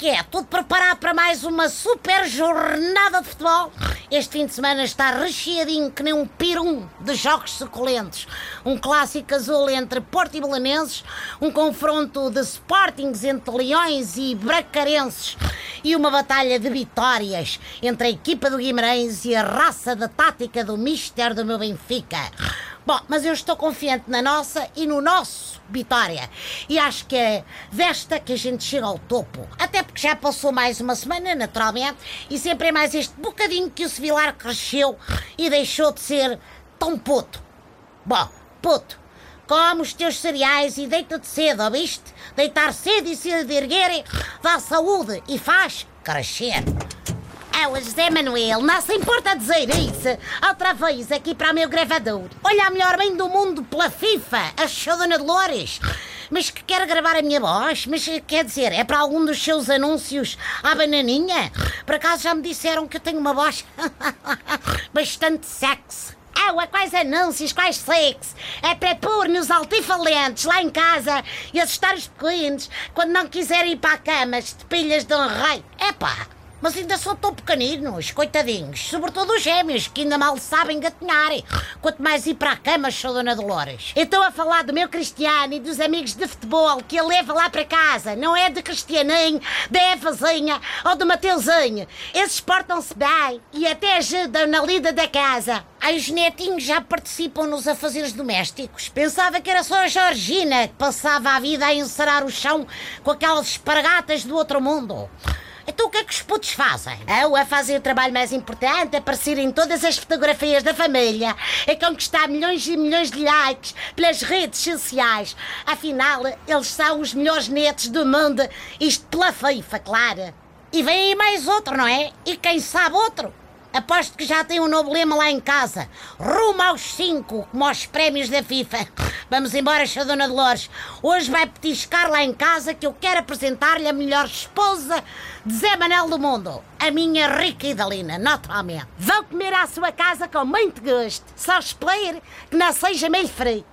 que é? Tudo preparado para mais uma super jornada de futebol? Este fim de semana está recheadinho que nem um pirum de jogos suculentos. Um clássico azul entre Porto e Belenenses, um confronto de Sportings entre Leões e Bracarenses e uma batalha de vitórias entre a equipa do Guimarães e a raça da tática do Mister do meu Benfica. Bom, mas eu estou confiante na nossa e no nosso Vitória. E acho que é desta que a gente chega ao topo. Até porque já passou mais uma semana, naturalmente, e sempre é mais este bocadinho que o Sevilar cresceu e deixou de ser tão puto. Bom, puto, come os teus cereais e deita-te cedo, ouviste? Deitar cedo e se erguer dá saúde e faz crescer. O José Manuel, não se importa dizer isso. Outra vez aqui para o meu gravador. Olha a melhor bem do mundo pela FIFA, a Dona Dolores. Mas que quer gravar a minha voz? Mas quer dizer, é para algum dos seus anúncios à bananinha? Por acaso já me disseram que eu tenho uma voz bastante sexy. É, quais anúncios, quais sexy? É para pôr nos altifalentes lá em casa e assustar os pequenos quando não quiserem ir para a cama, de pilhas de um rei. É pá. Mas ainda são tão pequeninos, coitadinhos. Sobretudo os gêmeos, que ainda mal sabem gatinhar. Quanto mais ir para a cama, sou Dona Dolores. Estou a falar do meu Cristiano e dos amigos de futebol que ele leva lá para casa. Não é de Cristianinho, da Evazinha ou do Mateuzinho. Esses portam-se bem e até ajudam na lida da casa. Ai, os netinhos já participam nos afazeres domésticos. Pensava que era só a Georgina que passava a vida a encerar o chão com aquelas espargatas do outro mundo. Então o que é que os putos fazem? Ou a fazem o trabalho mais importante, aparecer em todas as fotografias da família, a conquistar milhões e milhões de likes pelas redes sociais. Afinal, eles são os melhores netos do mundo, isto pela FIFA, claro. E vem aí mais outro, não é? E quem sabe outro? Aposto que já tem um novo lema lá em casa. Rumo aos 5, como aos prémios da FIFA. Vamos embora, Sra. Dona Dolores. Hoje vai petiscar lá em casa que eu quero apresentar-lhe a melhor esposa de Zé Manel do mundo. A minha rica Idalina, naturalmente. Vão comer à sua casa com muito gosto. Só espero que não seja meio frito.